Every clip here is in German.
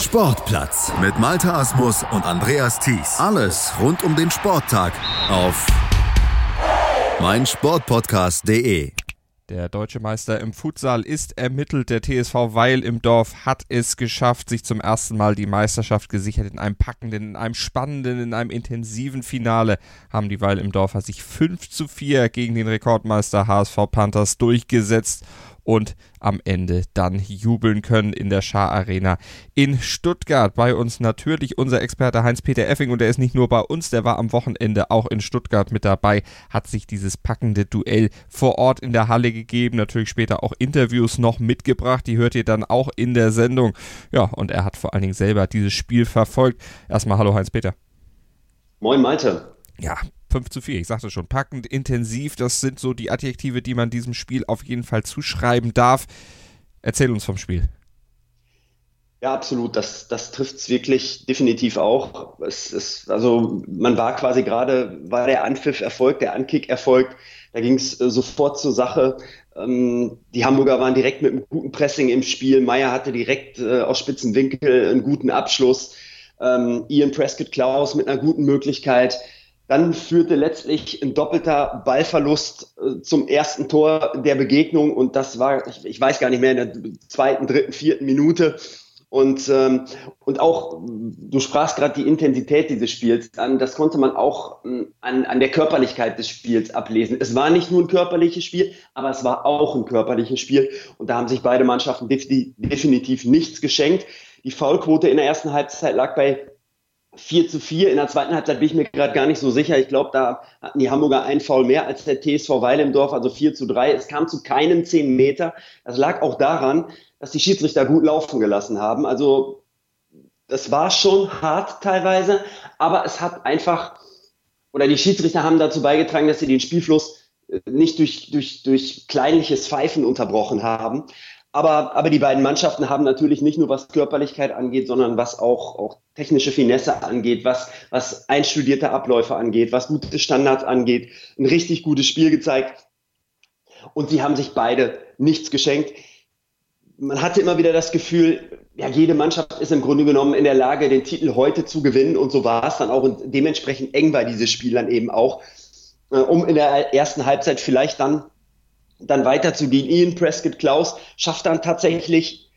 Sportplatz mit Malta Asmus und Andreas Thies. Alles rund um den Sporttag auf meinsportpodcast.de. Der deutsche Meister im Futsal ist ermittelt. Der TSV Weil im Dorf hat es geschafft, sich zum ersten Mal die Meisterschaft gesichert. In einem packenden, in einem spannenden, in einem intensiven Finale haben die Weil im Dorfer sich 5 zu 4 gegen den Rekordmeister HSV Panthers durchgesetzt und am Ende dann jubeln können in der Schar Arena in Stuttgart. Bei uns natürlich unser Experte Heinz-Peter Effing und der ist nicht nur bei uns, der war am Wochenende auch in Stuttgart mit dabei, hat sich dieses packende Duell vor Ort in der Halle gegeben, natürlich später auch Interviews noch mitgebracht, die hört ihr dann auch in der Sendung. Ja, und er hat vor allen Dingen selber dieses Spiel verfolgt. Erstmal hallo Heinz-Peter. Moin Malte. Ja, 5 zu 4, ich sagte schon, packend, intensiv, das sind so die Adjektive, die man diesem Spiel auf jeden Fall zuschreiben darf. Erzähl uns vom Spiel. Ja, absolut. Das, das trifft es wirklich definitiv auch. Es, es, also man war quasi gerade, war der Anpfiff erfolgt, der Ankick erfolgt. Da ging es äh, sofort zur Sache. Ähm, die Hamburger waren direkt mit einem guten Pressing im Spiel. Meier hatte direkt äh, aus spitzen Winkel einen guten Abschluss. Ähm, Ian Prescott Klaus mit einer guten Möglichkeit. Dann führte letztlich ein doppelter Ballverlust äh, zum ersten Tor der Begegnung und das war, ich, ich weiß gar nicht mehr, in der zweiten, dritten, vierten Minute. Und, ähm, und auch, du sprachst gerade die Intensität dieses Spiels an, das konnte man auch ähm, an, an der Körperlichkeit des Spiels ablesen. Es war nicht nur ein körperliches Spiel, aber es war auch ein körperliches Spiel. Und da haben sich beide Mannschaften definitiv nichts geschenkt. Die Foulquote in der ersten Halbzeit lag bei 4 zu 4. In der zweiten Halbzeit bin ich mir gerade gar nicht so sicher. Ich glaube, da hatten die Hamburger einen Foul mehr als der TSV Weil im Dorf, also 4 zu 3. Es kam zu keinen 10 Meter. Das lag auch daran, dass die Schiedsrichter gut laufen gelassen haben. Also das war schon hart teilweise, aber es hat einfach, oder die Schiedsrichter haben dazu beigetragen, dass sie den Spielfluss äh, nicht durch, durch, durch kleinliches Pfeifen unterbrochen haben. Aber, aber die beiden Mannschaften haben natürlich nicht nur was Körperlichkeit angeht, sondern was auch, auch technische Finesse angeht, was, was einstudierte Abläufe angeht, was gute Standards angeht, ein richtig gutes Spiel gezeigt. Und sie haben sich beide nichts geschenkt. Man hatte immer wieder das Gefühl, ja, jede Mannschaft ist im Grunde genommen in der Lage, den Titel heute zu gewinnen. Und so war es dann auch. Und dementsprechend eng war dieses Spiel dann eben auch, äh, um in der ersten Halbzeit vielleicht dann dann weiterzugehen. Ian Prescott Klaus schafft dann tatsächlich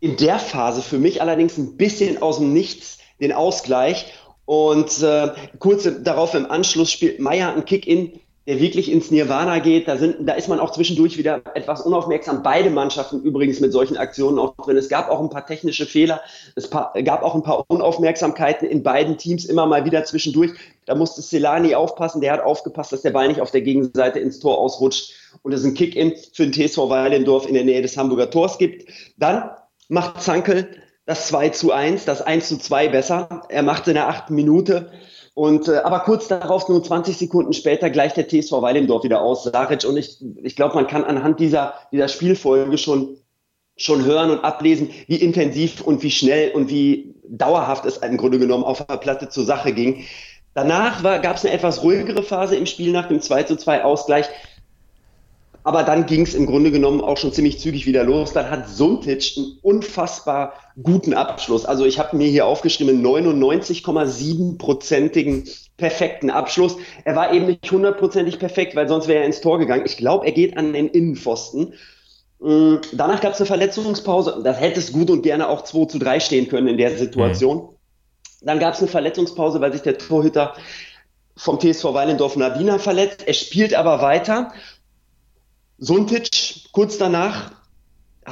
in der Phase für mich allerdings ein bisschen aus dem Nichts den Ausgleich. Und äh, kurz darauf im Anschluss spielt Meier einen Kick-In, der wirklich ins Nirvana geht. Da, sind, da ist man auch zwischendurch wieder etwas unaufmerksam. Beide Mannschaften übrigens mit solchen Aktionen auch drin. Es gab auch ein paar technische Fehler. Es gab auch ein paar Unaufmerksamkeiten in beiden Teams immer mal wieder zwischendurch. Da musste Celani aufpassen. Der hat aufgepasst, dass der Ball nicht auf der Gegenseite ins Tor ausrutscht und es ein Kick-In für den TSV Weilendorf in der Nähe des Hamburger Tors gibt. Dann macht Zankel das 2 zu 1, das 1 zu 2 besser. Er macht es in der achten Minute und, äh, aber kurz darauf, nur 20 Sekunden später, gleicht der TSV Weilendorf wieder aus, Saric. Und ich, ich glaube, man kann anhand dieser, dieser Spielfolge schon, schon hören und ablesen, wie intensiv und wie schnell und wie dauerhaft es im Grunde genommen auf der Platte zur Sache ging. Danach gab es eine etwas ruhigere Phase im Spiel nach dem 2 zu 2 Ausgleich. Aber dann ging es im Grunde genommen auch schon ziemlich zügig wieder los. Dann hat Suntic einen unfassbar guten Abschluss. Also ich habe mir hier aufgeschrieben, 99,7-prozentigen perfekten Abschluss. Er war eben nicht hundertprozentig perfekt, weil sonst wäre er ins Tor gegangen. Ich glaube, er geht an den Innenpfosten. Mm, danach gab es eine Verletzungspause. Das hätte es gut und gerne auch 2 zu 3 stehen können in der Situation. Mhm. Dann gab es eine Verletzungspause, weil sich der Torhüter vom TSV Weilendorf Nadina verletzt. Er spielt aber weiter Suntic kurz danach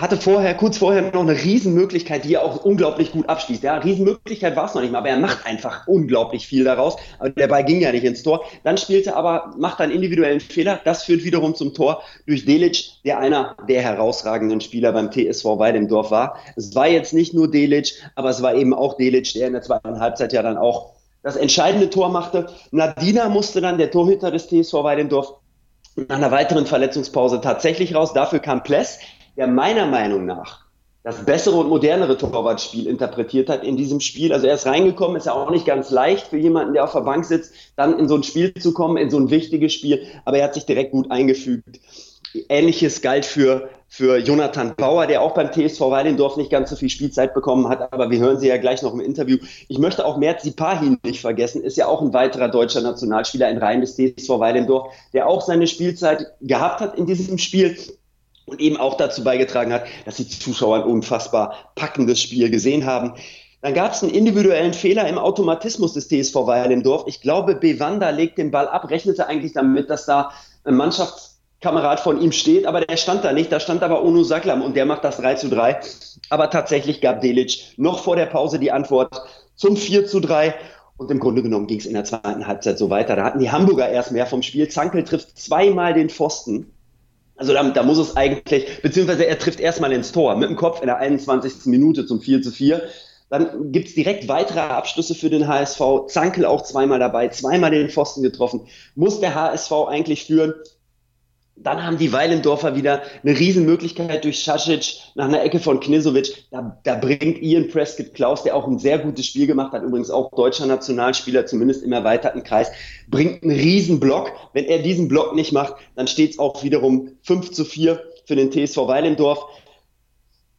hatte vorher, kurz vorher noch eine Riesenmöglichkeit, die er auch unglaublich gut abschließt. Ja, Riesenmöglichkeit war es noch nicht mal, aber er macht einfach unglaublich viel daraus. Aber der Ball ging ja nicht ins Tor. Dann spielte aber, macht einen individuellen Fehler. Das führt wiederum zum Tor durch Delic, der einer der herausragenden Spieler beim TSV Weidemdorf war. Es war jetzt nicht nur Delic, aber es war eben auch Delic, der in der zweiten Halbzeit ja dann auch das entscheidende Tor machte. Nadina musste dann, der Torhüter des TSV Weidendorf, nach einer weiteren Verletzungspause tatsächlich raus. Dafür kam Pless, der meiner Meinung nach das bessere und modernere Torwartspiel interpretiert hat in diesem Spiel. Also er ist reingekommen, ist ja auch nicht ganz leicht für jemanden, der auf der Bank sitzt, dann in so ein Spiel zu kommen, in so ein wichtiges Spiel, aber er hat sich direkt gut eingefügt. Ähnliches galt für, für Jonathan Bauer, der auch beim TSV Weilendorf nicht ganz so viel Spielzeit bekommen hat, aber wir hören sie ja gleich noch im Interview. Ich möchte auch Mert Sipahin nicht vergessen, ist ja auch ein weiterer deutscher Nationalspieler in Reihen des TSV Weilendorf, der auch seine Spielzeit gehabt hat in diesem Spiel und eben auch dazu beigetragen hat, dass die Zuschauer ein unfassbar packendes Spiel gesehen haben. Dann gab es einen individuellen Fehler im Automatismus des TSV Weilendorf. Ich glaube, Bewanda legt den Ball ab, rechnete eigentlich damit, dass da ein Mannschaftskamerad von ihm steht, aber der stand da nicht. Da stand aber Onu Saklam und der macht das 3 zu 3. Aber tatsächlich gab Delic noch vor der Pause die Antwort zum 4 zu 3. Und im Grunde genommen ging es in der zweiten Halbzeit so weiter. Da hatten die Hamburger erst mehr vom Spiel. Zankel trifft zweimal den Pfosten. Also da, da muss es eigentlich, beziehungsweise er trifft erstmal ins Tor mit dem Kopf in der 21. Minute zum 4 zu 4. Dann gibt's direkt weitere Abschlüsse für den HSV. Zankel auch zweimal dabei, zweimal den Pfosten getroffen. Muss der HSV eigentlich führen? Dann haben die Weilendorfer wieder eine Riesenmöglichkeit durch Sasic nach einer Ecke von Knisovic. Da, da bringt Ian Prescott Klaus, der auch ein sehr gutes Spiel gemacht hat, übrigens auch deutscher Nationalspieler, zumindest im erweiterten Kreis, bringt einen Riesenblock. Wenn er diesen Block nicht macht, dann steht es auch wiederum 5 zu 4 für den TSV Weilendorf.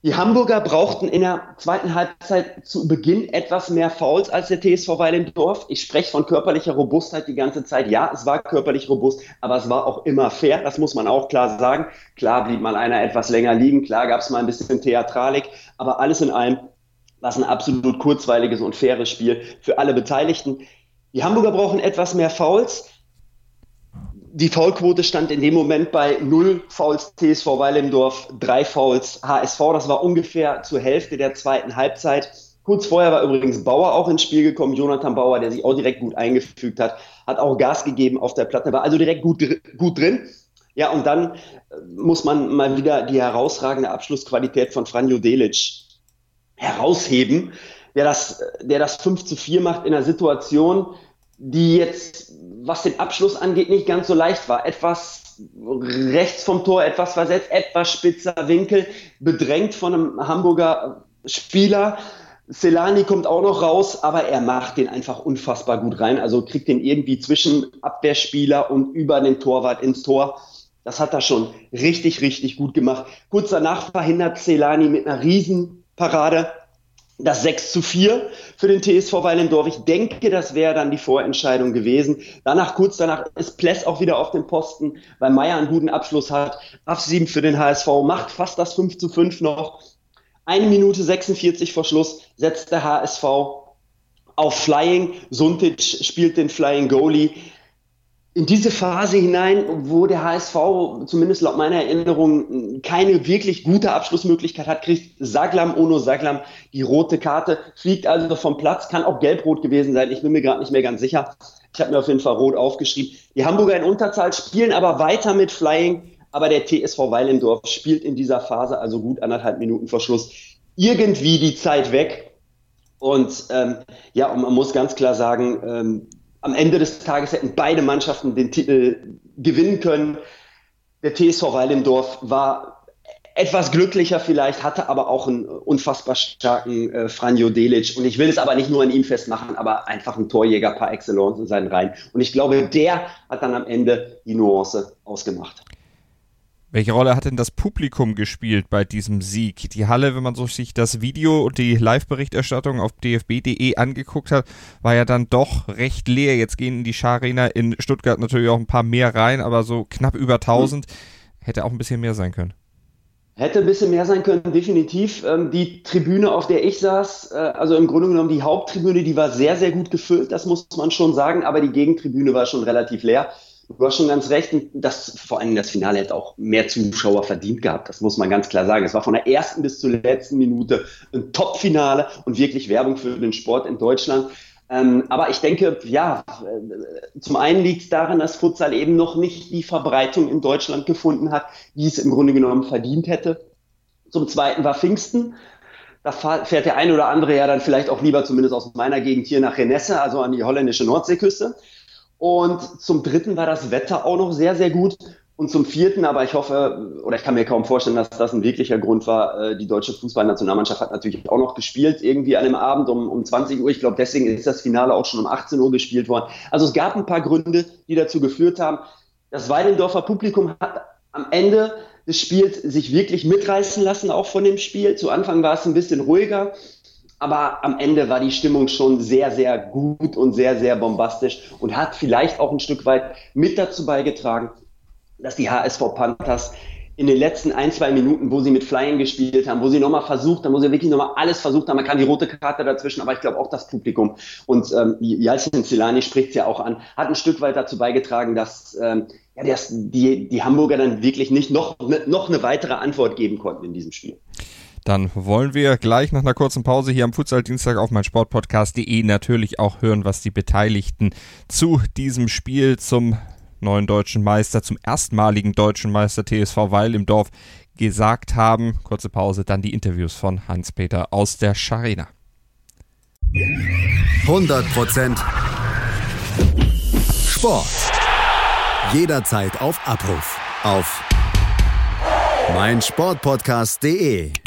Die Hamburger brauchten in der zweiten Halbzeit zu Beginn etwas mehr Fouls als der TSV Weilendorf. Ich spreche von körperlicher Robustheit die ganze Zeit. Ja, es war körperlich robust, aber es war auch immer fair. Das muss man auch klar sagen. Klar blieb mal einer etwas länger liegen. Klar gab es mal ein bisschen Theatralik. Aber alles in allem war es ein absolut kurzweiliges und faires Spiel für alle Beteiligten. Die Hamburger brauchen etwas mehr Fouls die Foulquote stand in dem Moment bei 0 Fouls TSV Weilendorf, 3 Fouls HSV. Das war ungefähr zur Hälfte der zweiten Halbzeit. Kurz vorher war übrigens Bauer auch ins Spiel gekommen, Jonathan Bauer, der sich auch direkt gut eingefügt hat, hat auch Gas gegeben auf der Platte, war also direkt gut, gut drin. Ja, und dann äh, muss man mal wieder die herausragende Abschlussqualität von Franjo Delic herausheben, der das, der das 5 zu 4 macht in einer Situation, die jetzt, was den Abschluss angeht, nicht ganz so leicht war. Etwas rechts vom Tor, etwas versetzt, etwas spitzer Winkel, bedrängt von einem Hamburger Spieler. Celani kommt auch noch raus, aber er macht den einfach unfassbar gut rein. Also kriegt den irgendwie zwischen Abwehrspieler und über den Torwart ins Tor. Das hat er schon richtig, richtig gut gemacht. Kurz danach verhindert Celani mit einer Riesenparade das 6 zu 4 für den TSV Weilendorf. Ich denke, das wäre dann die Vorentscheidung gewesen. Danach, kurz danach, ist Pless auch wieder auf dem Posten, weil Meier einen guten Abschluss hat. Auf 7 für den HSV, macht fast das 5 zu 5 noch. Eine Minute 46 vor Schluss setzt der HSV auf Flying. Suntic spielt den Flying Goalie in diese Phase hinein, wo der HSV, zumindest laut meiner Erinnerung, keine wirklich gute Abschlussmöglichkeit hat, kriegt Saglam, Ono Saglam die rote Karte, fliegt also vom Platz, kann auch gelb-rot gewesen sein, ich bin mir gerade nicht mehr ganz sicher. Ich habe mir auf jeden Fall rot aufgeschrieben. Die Hamburger in Unterzahl spielen aber weiter mit Flying, aber der TSV Weilendorf spielt in dieser Phase, also gut anderthalb Minuten vor Schluss, irgendwie die Zeit weg. Und ähm, ja, und man muss ganz klar sagen, ähm, am Ende des Tages hätten beide Mannschaften den Titel gewinnen können. Der TSV Weilendorf war etwas glücklicher vielleicht, hatte aber auch einen unfassbar starken äh, Franjo Delic. Und ich will es aber nicht nur an ihm festmachen, aber einfach ein Torjäger par excellence in seinen Reihen. Und ich glaube, der hat dann am Ende die Nuance ausgemacht. Welche Rolle hat denn das Publikum gespielt bei diesem Sieg? Die Halle, wenn man so sich das Video und die Live-Berichterstattung auf dfb.de angeguckt hat, war ja dann doch recht leer. Jetzt gehen in die Scharena in Stuttgart natürlich auch ein paar mehr rein, aber so knapp über 1000 hätte auch ein bisschen mehr sein können. Hätte ein bisschen mehr sein können, definitiv. Ähm, die Tribüne, auf der ich saß, äh, also im Grunde genommen die Haupttribüne, die war sehr, sehr gut gefüllt, das muss man schon sagen, aber die Gegentribüne war schon relativ leer. Du hast schon ganz recht, das, vor allem das Finale hätte auch mehr Zuschauer verdient gehabt. Das muss man ganz klar sagen. Es war von der ersten bis zur letzten Minute ein Top-Finale und wirklich Werbung für den Sport in Deutschland. Ähm, aber ich denke, ja, äh, zum einen liegt es daran, dass Futsal eben noch nicht die Verbreitung in Deutschland gefunden hat, die es im Grunde genommen verdient hätte. Zum zweiten war Pfingsten. Da fährt der ein oder andere ja dann vielleicht auch lieber, zumindest aus meiner Gegend hier nach Renesse, also an die holländische Nordseeküste. Und zum dritten war das Wetter auch noch sehr, sehr gut. Und zum vierten, aber ich hoffe, oder ich kann mir kaum vorstellen, dass das ein wirklicher Grund war, äh, die deutsche Fußballnationalmannschaft hat natürlich auch noch gespielt, irgendwie an dem Abend um, um 20 Uhr. Ich glaube, deswegen ist das Finale auch schon um 18 Uhr gespielt worden. Also es gab ein paar Gründe, die dazu geführt haben. Das Weidendorfer Publikum hat am Ende des Spiels sich wirklich mitreißen lassen, auch von dem Spiel. Zu Anfang war es ein bisschen ruhiger, aber am Ende war die Stimmung schon sehr, sehr gut und sehr, sehr bombastisch und hat vielleicht auch ein Stück weit mit dazu beigetragen, dass die HSV Panthers in den letzten ein, zwei Minuten, wo sie mit Flying gespielt haben, wo sie nochmal versucht haben, wo sie wirklich nochmal alles versucht haben, man kann die rote Karte dazwischen, aber ich glaube auch das Publikum und ähm, Jalcin Zilani spricht es ja auch an, hat ein Stück weit dazu beigetragen, dass ähm, ja, dass die, die Hamburger dann wirklich nicht noch, noch eine weitere Antwort geben konnten in diesem Spiel. Dann wollen wir gleich nach einer kurzen Pause hier am Futsal-Dienstag auf meinsportpodcast.de natürlich auch hören, was die Beteiligten zu diesem Spiel zum neuen deutschen Meister, zum erstmaligen deutschen Meister TSV Weil im Dorf gesagt haben. Kurze Pause, dann die Interviews von Hans-Peter aus der Scharena. 100% Sport. Jederzeit auf Abruf. Auf meinsportpodcast.de.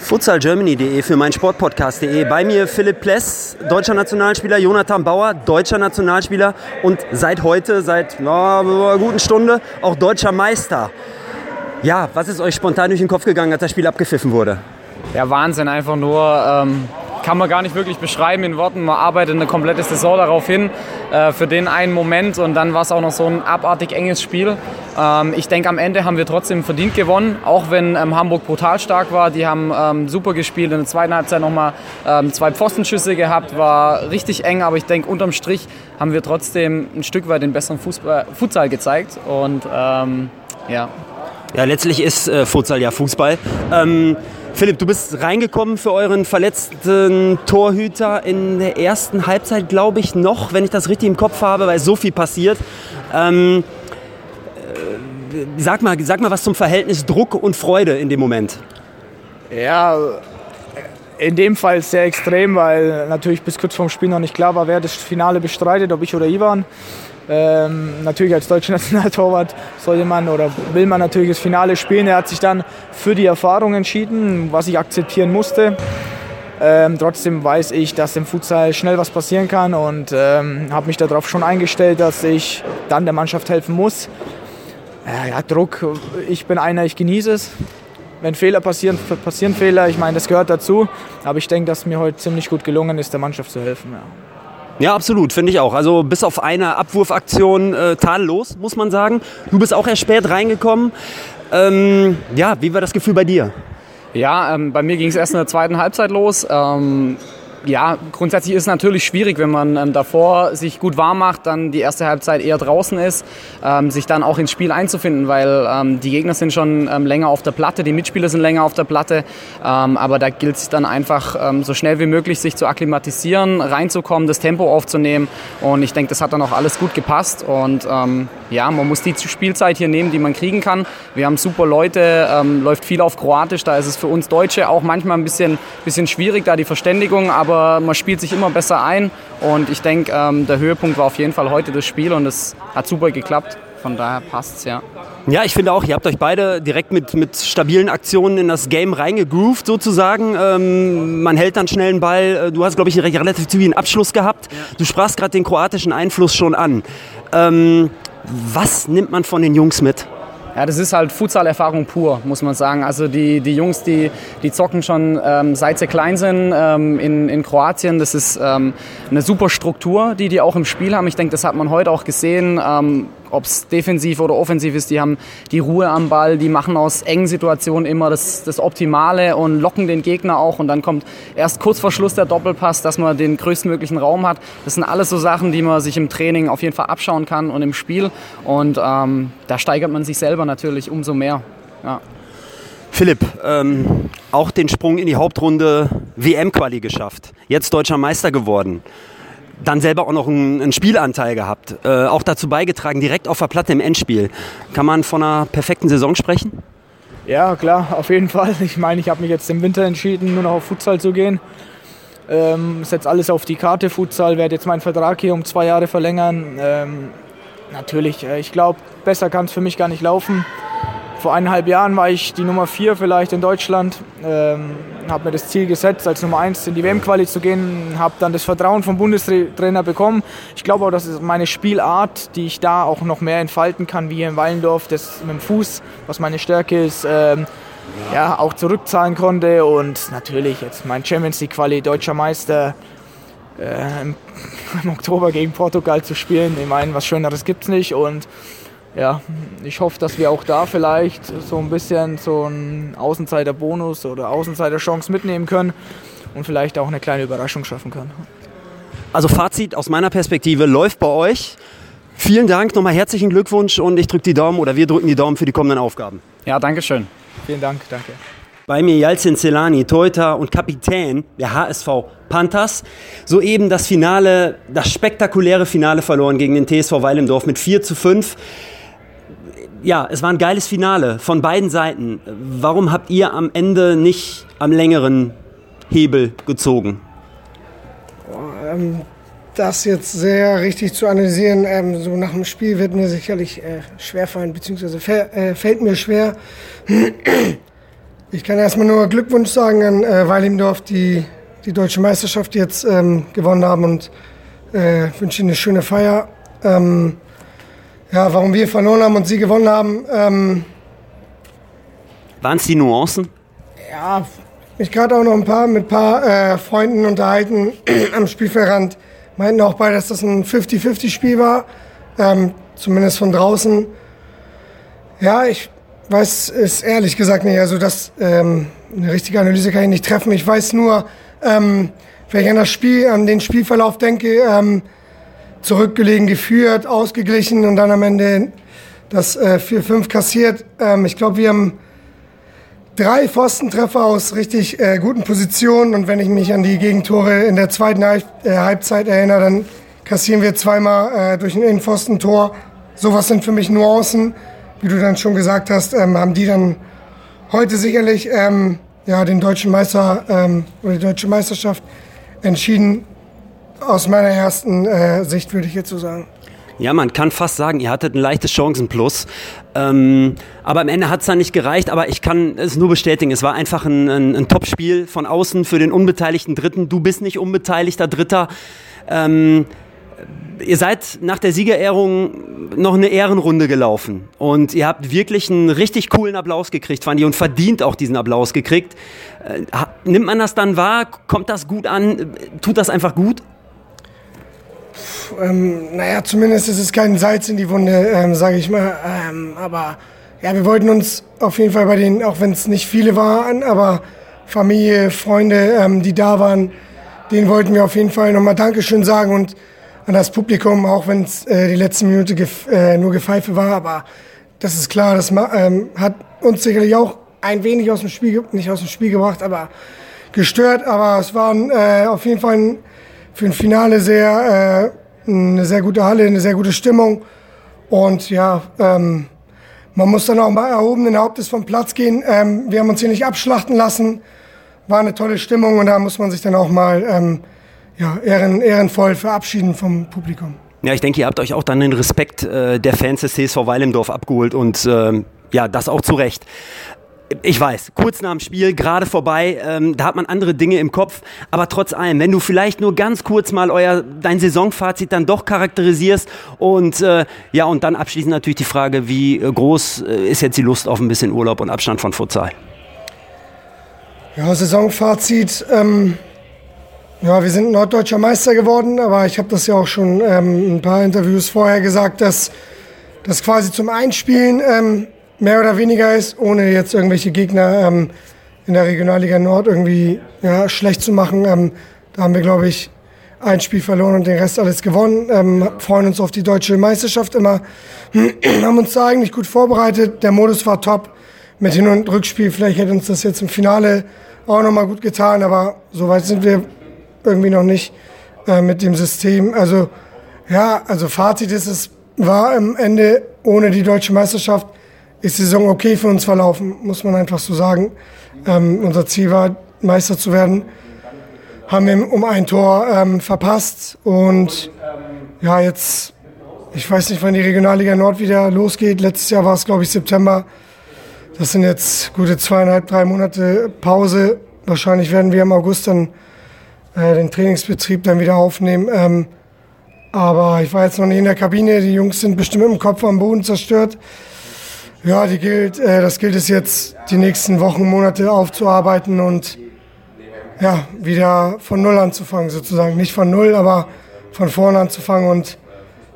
futsalgermany.de für mein Sportpodcast.de. Bei mir Philipp Pless, deutscher Nationalspieler, Jonathan Bauer, deutscher Nationalspieler und seit heute, seit einer guten Stunde, auch deutscher Meister. Ja, was ist euch spontan durch den Kopf gegangen, als das Spiel abgepfiffen wurde? Ja, Wahnsinn, einfach nur. Ähm, kann man gar nicht wirklich beschreiben in Worten. Man arbeitet eine komplette Saison darauf hin, äh, für den einen Moment und dann war es auch noch so ein abartig enges Spiel. Ähm, ich denke, am Ende haben wir trotzdem verdient gewonnen, auch wenn ähm, Hamburg brutal stark war. Die haben ähm, super gespielt, in der zweiten Halbzeit nochmal ähm, zwei Pfostenschüsse gehabt, war richtig eng, aber ich denke, unterm Strich haben wir trotzdem ein Stück weit den besseren Fußball, Futsal gezeigt und ähm, ja. Ja, letztlich ist äh, Futsal ja Fußball. Philipp, du bist reingekommen für euren verletzten Torhüter in der ersten Halbzeit, glaube ich, noch, wenn ich das richtig im Kopf habe, weil so viel passiert. Ähm, äh, sag, mal, sag mal was zum Verhältnis Druck und Freude in dem Moment. Ja, in dem Fall sehr extrem, weil natürlich bis kurz vorm Spiel noch nicht klar war, wer das Finale bestreitet, ob ich oder Ivan. Ähm, natürlich als deutscher Nationaltorwart sollte man oder will man natürlich das Finale spielen. Er hat sich dann für die Erfahrung entschieden, was ich akzeptieren musste. Ähm, trotzdem weiß ich, dass im Futsal schnell was passieren kann und ähm, habe mich darauf schon eingestellt, dass ich dann der Mannschaft helfen muss. Ja, ja, Druck, ich bin einer, ich genieße es. Wenn Fehler passieren, passieren Fehler. Ich meine, das gehört dazu. Aber ich denke, dass mir heute ziemlich gut gelungen ist, der Mannschaft zu helfen. Ja. Ja, absolut, finde ich auch. Also bis auf eine Abwurfaktion äh, tadellos, muss man sagen. Du bist auch erst spät reingekommen. Ähm, ja, wie war das Gefühl bei dir? Ja, ähm, bei mir ging es erst in der zweiten Halbzeit los. Ähm, ja, grundsätzlich ist es natürlich schwierig, wenn man ähm, davor sich gut warm macht, dann die erste Halbzeit eher draußen ist, ähm, sich dann auch ins Spiel einzufinden, weil ähm, die Gegner sind schon ähm, länger auf der Platte, die Mitspieler sind länger auf der Platte, ähm, aber da gilt es dann einfach ähm, so schnell wie möglich sich zu akklimatisieren, reinzukommen, das Tempo aufzunehmen und ich denke, das hat dann auch alles gut gepasst und ja, man muss die Spielzeit hier nehmen, die man kriegen kann. Wir haben super Leute, läuft viel auf Kroatisch, da ist es für uns Deutsche auch manchmal ein bisschen, bisschen schwierig, da die Verständigung, aber aber man spielt sich immer besser ein und ich denke, ähm, der Höhepunkt war auf jeden Fall heute das Spiel und es hat super geklappt. Von daher passt es, ja. Ja, ich finde auch, ihr habt euch beide direkt mit, mit stabilen Aktionen in das Game reingegroovt sozusagen. Ähm, man hält dann schnell einen Ball. Äh, du hast, glaube ich, einen relativ zügigen Abschluss gehabt. Ja. Du sprachst gerade den kroatischen Einfluss schon an. Ähm, was nimmt man von den Jungs mit? Ja, das ist halt Futsal-Erfahrung pur, muss man sagen. Also die, die Jungs, die, die zocken schon ähm, seit sie klein sind ähm, in, in Kroatien. Das ist ähm, eine super Struktur, die die auch im Spiel haben. Ich denke, das hat man heute auch gesehen. Ob es defensiv oder offensiv ist, die haben die Ruhe am Ball, die machen aus engen Situationen immer das, das Optimale und locken den Gegner auch. Und dann kommt erst kurz vor Schluss der Doppelpass, dass man den größtmöglichen Raum hat. Das sind alles so Sachen, die man sich im Training auf jeden Fall abschauen kann und im Spiel. Und ähm, da steigert man sich selber natürlich umso mehr. Ja. Philipp, ähm, auch den Sprung in die Hauptrunde WM-Quali geschafft. Jetzt deutscher Meister geworden dann selber auch noch einen, einen Spielanteil gehabt, äh, auch dazu beigetragen, direkt auf der Platte im Endspiel. Kann man von einer perfekten Saison sprechen? Ja, klar, auf jeden Fall. Ich meine, ich habe mich jetzt im Winter entschieden, nur noch auf Futsal zu gehen. Ähm, setze alles auf die Karte Futsal, werde jetzt meinen Vertrag hier um zwei Jahre verlängern. Ähm, natürlich, äh, ich glaube, besser kann es für mich gar nicht laufen. Vor eineinhalb Jahren war ich die Nummer vier vielleicht in Deutschland. Ähm, habe mir das Ziel gesetzt, als Nummer eins in die WM-Quali zu gehen. Habe dann das Vertrauen vom Bundestrainer bekommen. Ich glaube auch, dass es meine Spielart, die ich da auch noch mehr entfalten kann, wie hier in Wallendorf, das mit dem Fuß, was meine Stärke ist, ähm, ja, auch zurückzahlen konnte. Und natürlich jetzt mein Champions League-Quali, deutscher Meister. Äh, im, im Oktober gegen Portugal zu spielen. Ich meine, was Schöneres gibt es nicht. Und ja, ich hoffe, dass wir auch da vielleicht so ein bisschen so einen Außenseiter-Bonus oder Außenseiter-Chance mitnehmen können und vielleicht auch eine kleine Überraschung schaffen können. Also Fazit aus meiner Perspektive läuft bei euch. Vielen Dank, nochmal herzlichen Glückwunsch und ich drücke die Daumen oder wir drücken die Daumen für die kommenden Aufgaben. Ja, danke schön. Vielen Dank, danke. Bei mir Jalcin Celani, Torhüter und Kapitän der HSV Panthers. Soeben das Finale, das spektakuläre Finale verloren gegen den TSV Weilendorf mit 4 zu 5 ja, es war ein geiles Finale von beiden Seiten. Warum habt ihr am Ende nicht am längeren Hebel gezogen? Ähm, das jetzt sehr richtig zu analysieren, ähm, so nach dem Spiel wird mir sicherlich äh, schwerfallen, beziehungsweise äh, fällt mir schwer. Ich kann erstmal nur Glückwunsch sagen an äh, Weilimdorf, die die deutsche Meisterschaft jetzt ähm, gewonnen haben und wünsche ihnen eine schöne Feier. Ähm, ja, warum wir verloren haben und sie gewonnen haben. Ähm, Waren es die Nuancen? Ja, mich gerade auch noch ein paar mit ein paar äh, Freunden unterhalten am Spielfeldrand. Meinten auch beide, dass das ein 50-50-Spiel war, ähm, zumindest von draußen. Ja, ich weiß es ehrlich gesagt nicht. Also das, ähm, eine richtige Analyse kann ich nicht treffen. Ich weiß nur, ähm, wenn ich an das Spiel, an den Spielverlauf denke, ähm, zurückgelegen geführt, ausgeglichen und dann am Ende das äh, 4-5 kassiert. Ähm, ich glaube, wir haben drei Pfostentreffer aus richtig äh, guten Positionen und wenn ich mich an die Gegentore in der zweiten Halb äh, Halbzeit erinnere, dann kassieren wir zweimal äh, durch ein Innenpfostentor. Sowas sind für mich Nuancen. Wie du dann schon gesagt hast, ähm, haben die dann heute sicherlich ähm, ja, den deutschen Meister ähm, oder die deutsche Meisterschaft entschieden aus meiner ersten äh, Sicht würde ich jetzt so sagen. Ja, man kann fast sagen, ihr hattet ein leichtes Chancenplus. Ähm, aber am Ende hat es dann nicht gereicht. Aber ich kann es nur bestätigen, es war einfach ein, ein, ein Top-Spiel von außen für den unbeteiligten Dritten. Du bist nicht unbeteiligter Dritter. Ähm, ihr seid nach der Siegerehrung noch eine Ehrenrunde gelaufen. Und ihr habt wirklich einen richtig coolen Applaus gekriegt, fand ich, und verdient auch diesen Applaus gekriegt. Äh, nimmt man das dann wahr? Kommt das gut an? Tut das einfach gut? Ähm, naja, zumindest ist es kein Salz in die Wunde, ähm, sage ich mal. Ähm, aber ja, wir wollten uns auf jeden Fall bei denen, auch wenn es nicht viele waren, aber Familie, Freunde, ähm, die da waren, denen wollten wir auf jeden Fall nochmal Dankeschön sagen und an das Publikum, auch wenn es äh, die letzte Minute gef äh, nur Gepfeife war. Aber das ist klar, das ähm, hat uns sicherlich auch ein wenig aus dem Spiel, nicht aus dem Spiel gebracht, aber gestört. Aber es war äh, auf jeden Fall ein, für ein Finale sehr äh, eine sehr gute Halle, eine sehr gute Stimmung. Und ja, ähm, man muss dann auch mal erhobenen Hauptes vom Platz gehen. Ähm, wir haben uns hier nicht abschlachten lassen. War eine tolle Stimmung und da muss man sich dann auch mal ähm, ja, ehren, ehrenvoll verabschieden vom Publikum. Ja, ich denke, ihr habt euch auch dann den Respekt äh, der Fans des CSV Weilendorf abgeholt und äh, ja, das auch zu Recht ich weiß, kurz nach dem Spiel, gerade vorbei, ähm, da hat man andere Dinge im Kopf. Aber trotz allem, wenn du vielleicht nur ganz kurz mal euer dein Saisonfazit dann doch charakterisierst und äh, ja, und dann abschließend natürlich die Frage, wie äh, groß äh, ist jetzt die Lust auf ein bisschen Urlaub und Abstand von Futsal? Ja, Saisonfazit. Ähm, ja, wir sind norddeutscher Meister geworden, aber ich habe das ja auch schon ähm, ein paar Interviews vorher gesagt, dass das quasi zum Einspielen ähm, mehr oder weniger ist, ohne jetzt irgendwelche Gegner ähm, in der Regionalliga Nord irgendwie ja, schlecht zu machen. Ähm, da haben wir, glaube ich, ein Spiel verloren und den Rest alles gewonnen. Ähm, freuen uns auf die deutsche Meisterschaft immer. haben uns da eigentlich gut vorbereitet. Der Modus war top mit Hin- und Rückspiel. Vielleicht hätte uns das jetzt im Finale auch nochmal gut getan, aber so weit sind wir irgendwie noch nicht. äh, mit dem System. Also ja, also Fazit ist, es war am Ende ohne die deutsche Meisterschaft ist die Saison okay für uns verlaufen, muss man einfach so sagen. Ähm, unser Ziel war, Meister zu werden. Haben wir um ein Tor ähm, verpasst und ja, jetzt, ich weiß nicht, wann die Regionalliga Nord wieder losgeht. Letztes Jahr war es, glaube ich, September. Das sind jetzt gute zweieinhalb, drei Monate Pause. Wahrscheinlich werden wir im August dann äh, den Trainingsbetrieb dann wieder aufnehmen. Ähm, aber ich war jetzt noch nicht in der Kabine. Die Jungs sind bestimmt im Kopf am Boden zerstört. Ja, die gilt, äh, das gilt es jetzt, die nächsten Wochen, Monate aufzuarbeiten und ja, wieder von Null anzufangen sozusagen. Nicht von Null, aber von vorne anzufangen und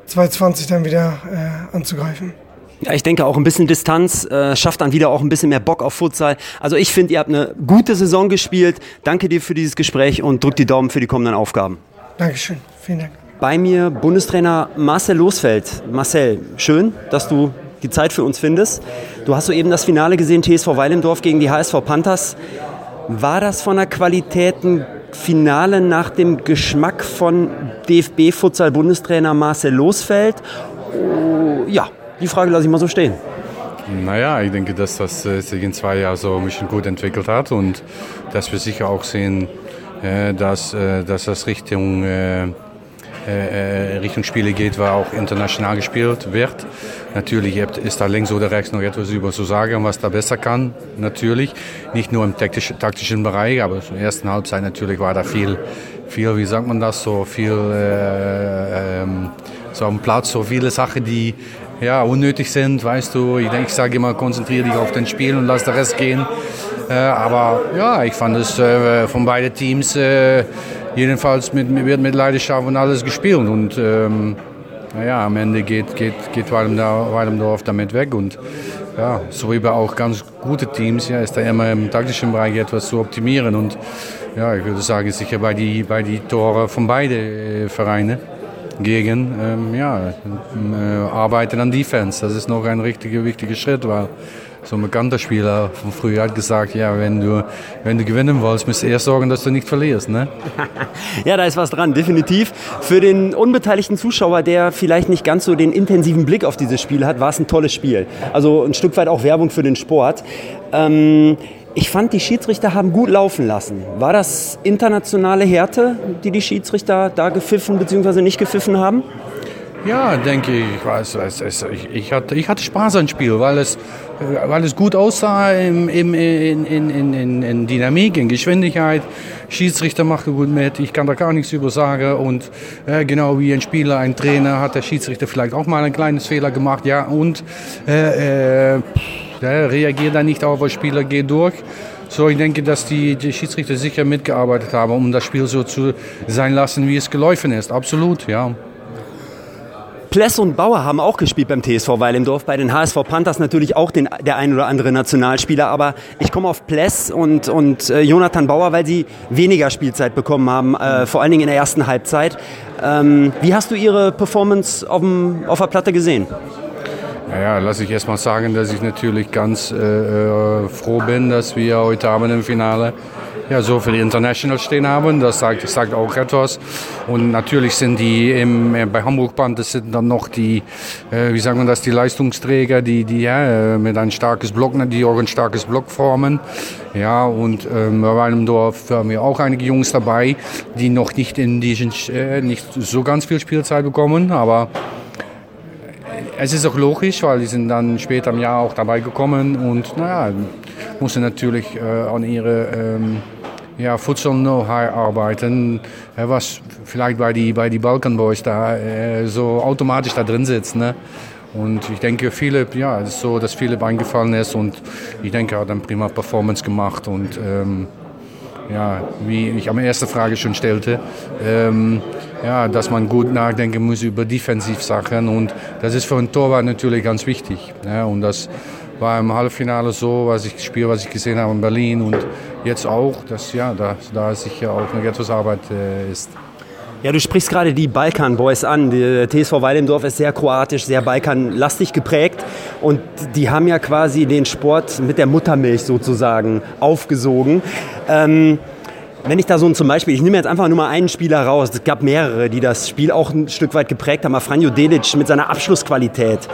2020 dann wieder äh, anzugreifen. Ja, ich denke auch ein bisschen Distanz äh, schafft dann wieder auch ein bisschen mehr Bock auf Futsal. Also ich finde, ihr habt eine gute Saison gespielt. Danke dir für dieses Gespräch und drück die Daumen für die kommenden Aufgaben. Dankeschön, vielen Dank. Bei mir Bundestrainer Marcel Losfeld. Marcel, schön, dass du die Zeit für uns findest. Du hast soeben das Finale gesehen, TSV Weilendorf gegen die HSV Panthers. War das von der Qualität ein Finale nach dem Geschmack von DFB-Futsal-Bundestrainer Marcel Losfeld? Oh, ja, die Frage lasse ich mal so stehen. Naja, ich denke, dass das sich in zwei Jahren so ein bisschen gut entwickelt hat und dass wir sicher auch sehen, äh, dass, äh, dass das Richtung äh, Richtung Spiele geht, waar auch international gespielt wird. Natürlich ist da links oder rechts noch etwas über zu sagen, was da besser kann. Natürlich. Nicht nur im taktischen Bereich, aber der ersten Halbzeit natürlich war da viel, viel wie sagt man das, so viel äh, ähm, so am Platz, so viele Sachen, die ja, unnötig sind, weißt du. Ich, ich sage immer, konzentriere dich auf den Spiel und lass den Rest gehen. Äh, aber ja, ich fand es äh, von beiden Teams äh, jedenfalls mit, wird mit Leidenschaft und alles gespielt. Und ähm, naja, am Ende geht, geht, geht Weilendorf damit weg. Und ja, so wie bei auch ganz gute Teams, ja, ist da immer im taktischen Bereich etwas zu optimieren. Und ja, ich würde sagen, sicher bei die, bei die Tore von beiden äh, Vereinen gegen ähm, ja, äh, arbeiten an Defense. Das ist noch ein richtiger wichtiger Schritt, weil so ein bekannter Spieler von früher hat gesagt, ja, wenn du, wenn du gewinnen willst, musst du erst sorgen, dass du nicht verlierst. Ne? ja, da ist was dran, definitiv. Für den unbeteiligten Zuschauer, der vielleicht nicht ganz so den intensiven Blick auf dieses Spiel hat, war es ein tolles Spiel. Also ein Stück weit auch Werbung für den Sport. Ähm, ich fand, die Schiedsrichter haben gut laufen lassen. War das internationale Härte, die die Schiedsrichter da gepfiffen bzw. nicht gepfiffen haben? Ja, denke ich. Ich, weiß, es, es, ich, ich, hatte, ich hatte Spaß am Spiel, weil es, weil es gut aussah im, im, in, in, in, in Dynamik, in Geschwindigkeit. Schiedsrichter machte gut mit, ich kann da gar nichts über sagen. Und äh, genau wie ein Spieler, ein Trainer, hat der Schiedsrichter vielleicht auch mal ein kleines Fehler gemacht. Ja, und äh, äh, reagiert dann nicht auf, der Spieler geht durch. So, ich denke, dass die, die Schiedsrichter sicher mitgearbeitet haben, um das Spiel so zu sein lassen, wie es gelaufen ist. Absolut, ja. Pless und Bauer haben auch gespielt beim TSV Weilendorf, bei den HSV Panthers natürlich auch den, der ein oder andere Nationalspieler, aber ich komme auf Pless und, und äh, Jonathan Bauer, weil sie weniger Spielzeit bekommen haben, äh, vor allen Dingen in der ersten Halbzeit. Ähm, wie hast du ihre Performance auf, dem, auf der Platte gesehen? Naja, lass ich erst mal sagen, dass ich natürlich ganz äh, äh froh bin, dass wir heute Abend im Finale ja, so viele Internationals stehen haben. Das sagt, sagt auch etwas. Und natürlich sind die im, äh, bei Hamburg Band, das sind dann noch die, äh, wie sagen wir das, die Leistungsträger, die, die ja, äh, mit ein starkes Block, die auch ein starkes Block formen. Ja, und ähm, bei einem Dorf haben wir auch einige Jungs dabei, die noch nicht in diesen, äh, nicht so ganz viel Spielzeit bekommen, aber es ist auch logisch, weil die sind dann später im Jahr auch dabei gekommen und naja, mussten natürlich äh, an ihre ähm, ja, Futsal-Know-how arbeiten, was vielleicht bei die, bei die Balkan Boys da so automatisch da drin sitzt. Ne? Und ich denke, Philipp, ja, es ist so, dass Philipp eingefallen ist und ich denke, er hat eine prima Performance gemacht und ähm, ja, wie ich am ersten Frage schon stellte, ähm, ja, dass man gut nachdenken muss über Defensivsachen und das ist für einen Torwart natürlich ganz wichtig. Ja, und das war im Halbfinale so, was ich spiele, was ich gesehen habe in Berlin und jetzt auch, dass ja, da, da sicher auch noch etwas Arbeit äh, ist. Ja, du sprichst gerade die Balkan Boys an. Der TSV Weilendorf ist sehr kroatisch, sehr balkanlastig geprägt und die haben ja quasi den Sport mit der Muttermilch sozusagen aufgesogen. Ähm, Wenn ich da so ein zum Beispiel, ich nehme jetzt einfach nur mal einen Spieler raus, es gab mehrere, die das Spiel auch ein Stück weit geprägt haben, Franjo Delic mit seiner Abschlussqualität.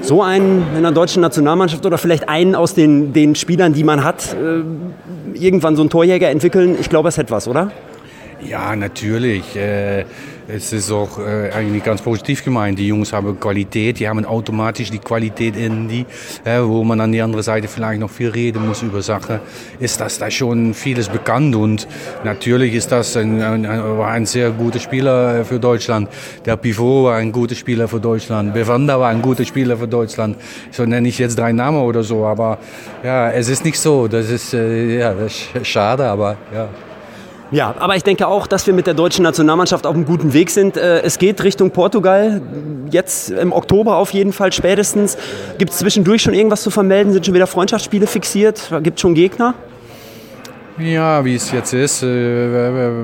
So einen in der deutschen Nationalmannschaft oder vielleicht einen aus den, den Spielern, die man hat, äh, irgendwann so einen Torjäger entwickeln, ich glaube, es hätte was, oder? Ja, natürlich. Äh, es ist auch äh, eigentlich ganz positiv gemeint. Die Jungs haben Qualität, die haben automatisch die Qualität in die, äh, wo man an die andere Seite vielleicht noch viel reden muss über Sachen, ist das da schon vieles bekannt und natürlich ist das ein, ein, war ein sehr guter Spieler für Deutschland. Der Pivot war ein guter Spieler für Deutschland, Bevanda war ein guter Spieler für Deutschland. So nenne ich jetzt drei Namen oder so, aber ja, es ist nicht so. Das ist, äh, ja, das ist schade, aber ja. Ja, aber ich denke auch, dass wir mit der deutschen Nationalmannschaft auf einem guten Weg sind. Äh, es geht Richtung Portugal, jetzt im Oktober auf jeden Fall spätestens. Gibt es zwischendurch schon irgendwas zu vermelden? Sind schon wieder Freundschaftsspiele fixiert? Gibt es schon Gegner? Ja, wie es jetzt ist, äh,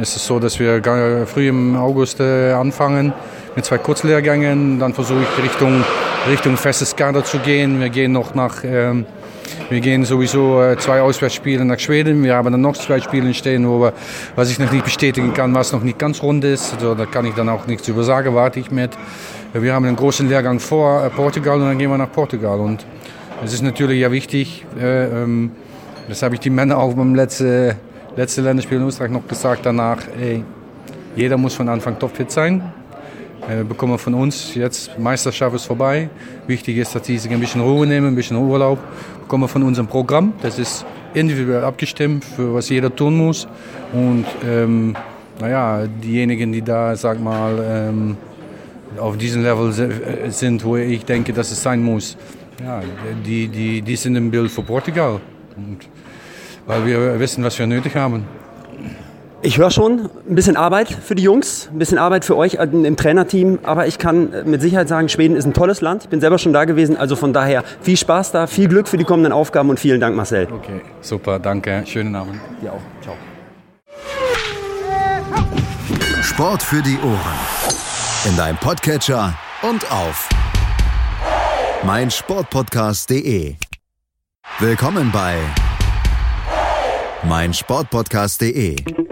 ist es so, dass wir früh im August äh, anfangen mit zwei Kurzlehrgängen. Dann versuche ich Richtung, Richtung festes Kader zu gehen. Wir gehen noch nach... Ähm, wir gehen sowieso äh, zwei Auswärtsspiele nach Schweden. Wir haben dann noch zwei Spiele stehen, wo wir, was ich noch nicht bestätigen kann, was noch nicht ganz rund ist. Also, da kann ich dann auch nichts über sagen, warte ich mit. Wir haben einen großen Lehrgang vor äh, Portugal und dann gehen wir nach Portugal. Und es ist natürlich ja wichtig, äh, ähm, das habe ich die Männer auch beim letzten, letzten Länderspiel in Österreich noch gesagt danach, ey, jeder muss von Anfang topfit sein äh, bekommen von uns jetzt, Meisterschaft ist vorbei. Wichtig ist, dass die sich ein bisschen Ruhe nehmen, ein bisschen Urlaub. Bekommen von unserem Programm, das ist individuell abgestimmt, für was jeder tun muss. Und ähm, naja, diejenigen, die da, sag mal, ähm, auf diesem Level äh, sind, wo ich denke, dass es sein muss, ja, die, die, die sind im Bild für Portugal. Und weil wir wissen, was wir nötig haben. Ich höre schon ein bisschen Arbeit für die Jungs, ein bisschen Arbeit für euch im Trainerteam, aber ich kann mit Sicherheit sagen, Schweden ist ein tolles Land. Ich bin selber schon da gewesen, also von daher viel Spaß da, viel Glück für die kommenden Aufgaben und vielen Dank, Marcel. Okay, super, danke, schönen Abend. Dir auch, ciao. Sport für die Ohren. In deinem Podcatcher und auf meinsportpodcast.de. Willkommen bei meinsportpodcast.de.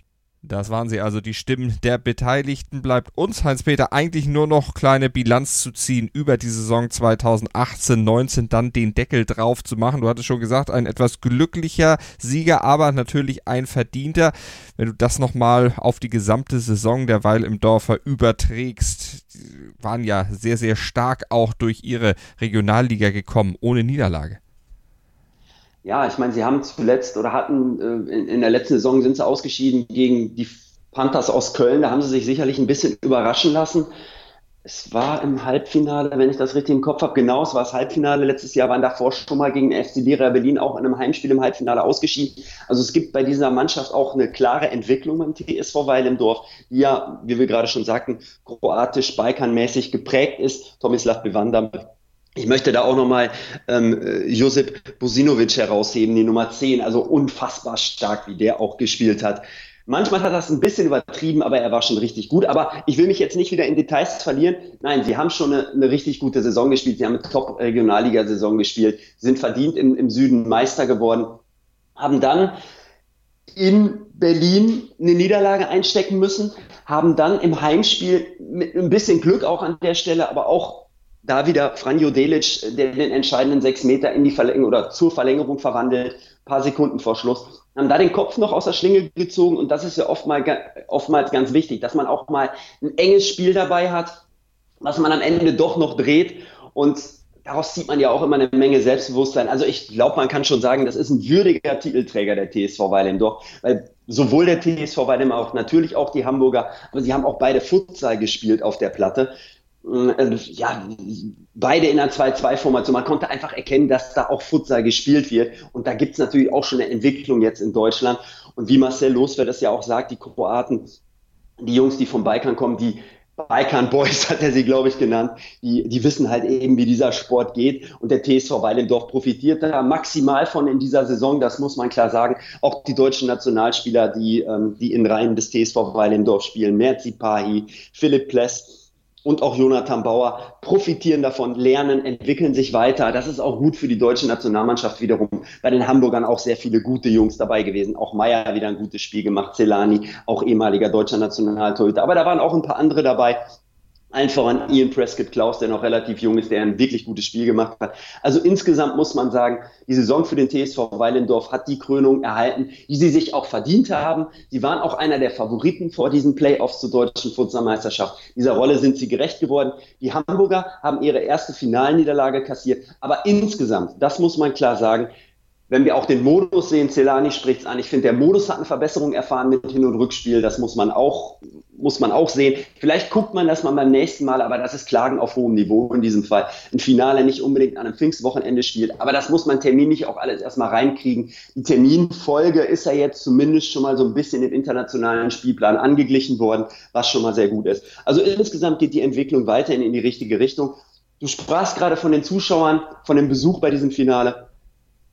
Das waren sie also die Stimmen der Beteiligten. Bleibt uns, Heinz-Peter, eigentlich nur noch kleine Bilanz zu ziehen über die Saison 2018-19, dann den Deckel drauf zu machen. Du hattest schon gesagt, ein etwas glücklicher Sieger, aber natürlich ein verdienter. Wenn du das nochmal auf die gesamte Saison der Weil im Dorfer überträgst, waren ja sehr, sehr stark auch durch ihre Regionalliga gekommen, ohne Niederlage. Ja, ich meine, sie haben zuletzt oder hatten äh, in, in, der letzten Saison sind sie ausgeschieden gegen die Panthers aus Köln. Da haben sie sich sicherlich ein bisschen überraschen lassen. Es war im Halbfinale, wenn ich das richtig im Kopf habe, genau, es war das Halbfinale. Letztes Jahr waren davor schon mal gegen FC Lira Berlin auch in einem Heimspiel im Halbfinale ausgeschieden. Also es gibt bei dieser Mannschaft auch eine klare Entwicklung beim TSV Weil im Dorf, die ja, wie wir gerade schon sagten, kroatisch, balkanmäßig geprägt ist. Tomislav Bivanda ich möchte da auch nochmal ähm, äh, Josip Bosinovic herausheben, die Nummer 10, also unfassbar stark, wie der auch gespielt hat. Manchmal hat das ein bisschen übertrieben, aber er war schon richtig gut. Aber ich will mich jetzt nicht wieder in Details verlieren. Nein, sie haben schon eine, eine richtig gute Saison gespielt. Sie haben eine Top-Regionalliga-Saison gespielt, sind verdient im, im Süden Meister geworden, haben dann in Berlin eine Niederlage einstecken müssen, haben dann im Heimspiel mit ein bisschen Glück auch an der Stelle, aber auch da wieder Franjo Delic, der den entscheidenden sechs Meter in die Verlängerung oder zur Verlängerung verwandelt, paar Sekunden vor Schluss, haben da den Kopf noch aus der Schlinge gezogen und das ist ja oftmals, oftmals ganz wichtig, dass man auch mal ein enges Spiel dabei hat, was man am Ende doch noch dreht und daraus zieht man ja auch immer eine Menge Selbstbewusstsein. Also ich glaube, man kann schon sagen, das ist ein würdiger Titelträger der TSV Weilendorf, weil sowohl der TSV Weilendorf, auch natürlich auch die Hamburger, aber sie haben auch beide Futsal gespielt auf der Platte äh, ja, beide in einer 2-2-Formation. Man konnte einfach erkennen, dass da auch Futsal gespielt wird. Und da gibt es natürlich auch schon eine Entwicklung jetzt in Deutschland. Und wie Marcel Loswer das ja auch sagt, die Kroaten, die Jungs, die vom Balkan kommen, die Balkan Boys hat er sie, glaube ich, genannt. Die, die wissen halt eben, wie dieser Sport geht. Und der TSV Weilendorf profitiert da maximal von in dieser Saison. Das muss man klar sagen. Auch die deutschen Nationalspieler, die, ähm, die in Reihen des TSV Weilendorf spielen, Merzi Pahi, Philipp Pless, und auch Jonathan Bauer profitieren davon, lernen, entwickeln sich weiter. Das ist auch gut für die deutsche Nationalmannschaft wiederum. Bei den Hamburgern auch sehr viele gute Jungs dabei gewesen. Auch Meier wieder ein gutes Spiel gemacht, Celani, auch ehemaliger deutscher Nationaltorhüter. Aber da waren auch ein paar andere dabei, allen voran Ian Prescott Klaus, der noch relativ jung ist, der ein wirklich gutes Spiel gemacht hat. Also insgesamt muss man sagen, die Saison für den TSV Weilendorf hat die Krönung erhalten, die sie sich auch verdient haben. Sie waren auch einer der Favoriten vor diesen Playoffs zur deutschen Futsalmeisterschaft. Dieser Rolle sind sie gerecht geworden. Die Hamburger haben ihre erste Finalniederlage kassiert. Aber insgesamt, das muss man klar sagen, wenn wir auch den Modus sehen, Celani spricht es an. Ich finde, der Modus hat eine Verbesserung erfahren mit Hin- und Rückspiel. Das muss man auch, muss man auch sehen. Vielleicht guckt man das mal beim nächsten Mal, aber das ist Klagen auf hohem Niveau in diesem Fall. Ein Finale nicht unbedingt an einem Pfingstwochenende spielt, aber das muss man terminlich auch alles erstmal reinkriegen. Die Terminfolge ist ja jetzt zumindest schon mal so ein bisschen im internationalen Spielplan angeglichen worden, was schon mal sehr gut ist. Also insgesamt geht die Entwicklung weiterhin in die richtige Richtung. Du sprachst gerade von den Zuschauern, von dem Besuch bei diesem Finale.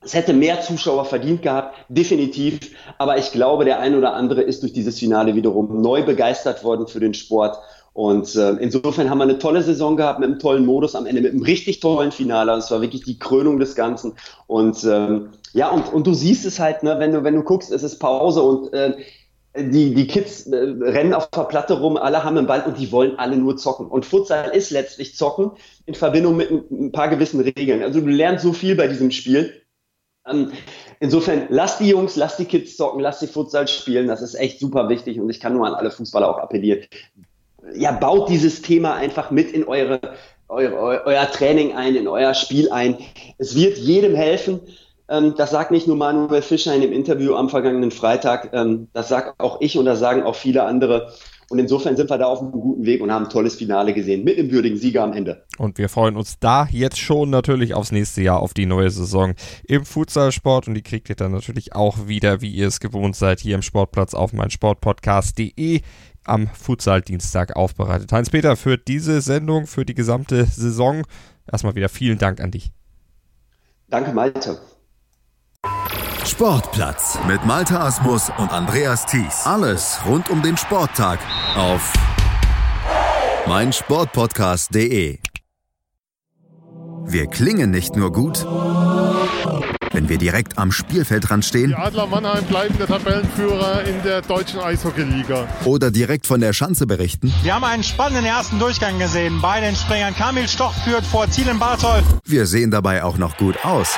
Es hätte mehr Zuschauer verdient gehabt, definitiv. Aber ich glaube, der ein oder andere ist durch dieses Finale wiederum neu begeistert worden für den Sport. Und äh, insofern haben wir eine tolle Saison gehabt mit einem tollen Modus am Ende, mit einem richtig tollen Finale. Und es war wirklich die Krönung des Ganzen. Und ähm, ja, und, und du siehst es halt, ne, wenn du, wenn du guckst, es ist Pause und äh, die, die Kids äh, rennen auf der Platte rum, alle haben einen Ball und die wollen alle nur zocken. Und Futsal ist letztlich Zocken in Verbindung mit ein, ein paar gewissen Regeln. Also du lernst so viel bei diesem Spiel. Ähm, insofern, lass die Jungs, lass die Kids zocken, lass die Futsal spielen. Das ist echt super wichtig und ich kann nur an alle Fußballer auch appellieren. Ja, baut dieses Thema einfach mit in eure, eure, euer Training ein, in euer Spiel ein. Es wird jedem helfen. Ähm, das sagt nicht nur Manuel Fischer in dem Interview am vergangenen Freitag. Ähm, das sagt auch ich und das sagen auch viele andere. Und insofern sind wir da auf einem guten Weg und haben ein tolles Finale gesehen mit einem würdigen Sieger am Ende. Und wir freuen uns da jetzt schon natürlich aufs nächste Jahr, auf die neue Saison im Futsalsport. Und die kriegt ihr dann natürlich auch wieder, wie ihr es gewohnt seid, hier im Sportplatz auf meinsportpodcast.de am Futsal-Dienstag aufbereitet. Heinz-Peter, für diese Sendung, für die gesamte Saison, erstmal wieder vielen Dank an dich. Danke, Malte. Sportplatz mit Malte Asmus und Andreas Thies. Alles rund um den Sporttag auf meinsportpodcast.de. Wir klingen nicht nur gut, wenn wir direkt am Spielfeldrand stehen. Die Adler Mannheim bleiben der Tabellenführer in der deutschen Eishockeyliga. Oder direkt von der Schanze berichten. Wir haben einen spannenden ersten Durchgang gesehen. Bei den Springern Kamil Stoch führt vor Ziel in Bartol. Wir sehen dabei auch noch gut aus.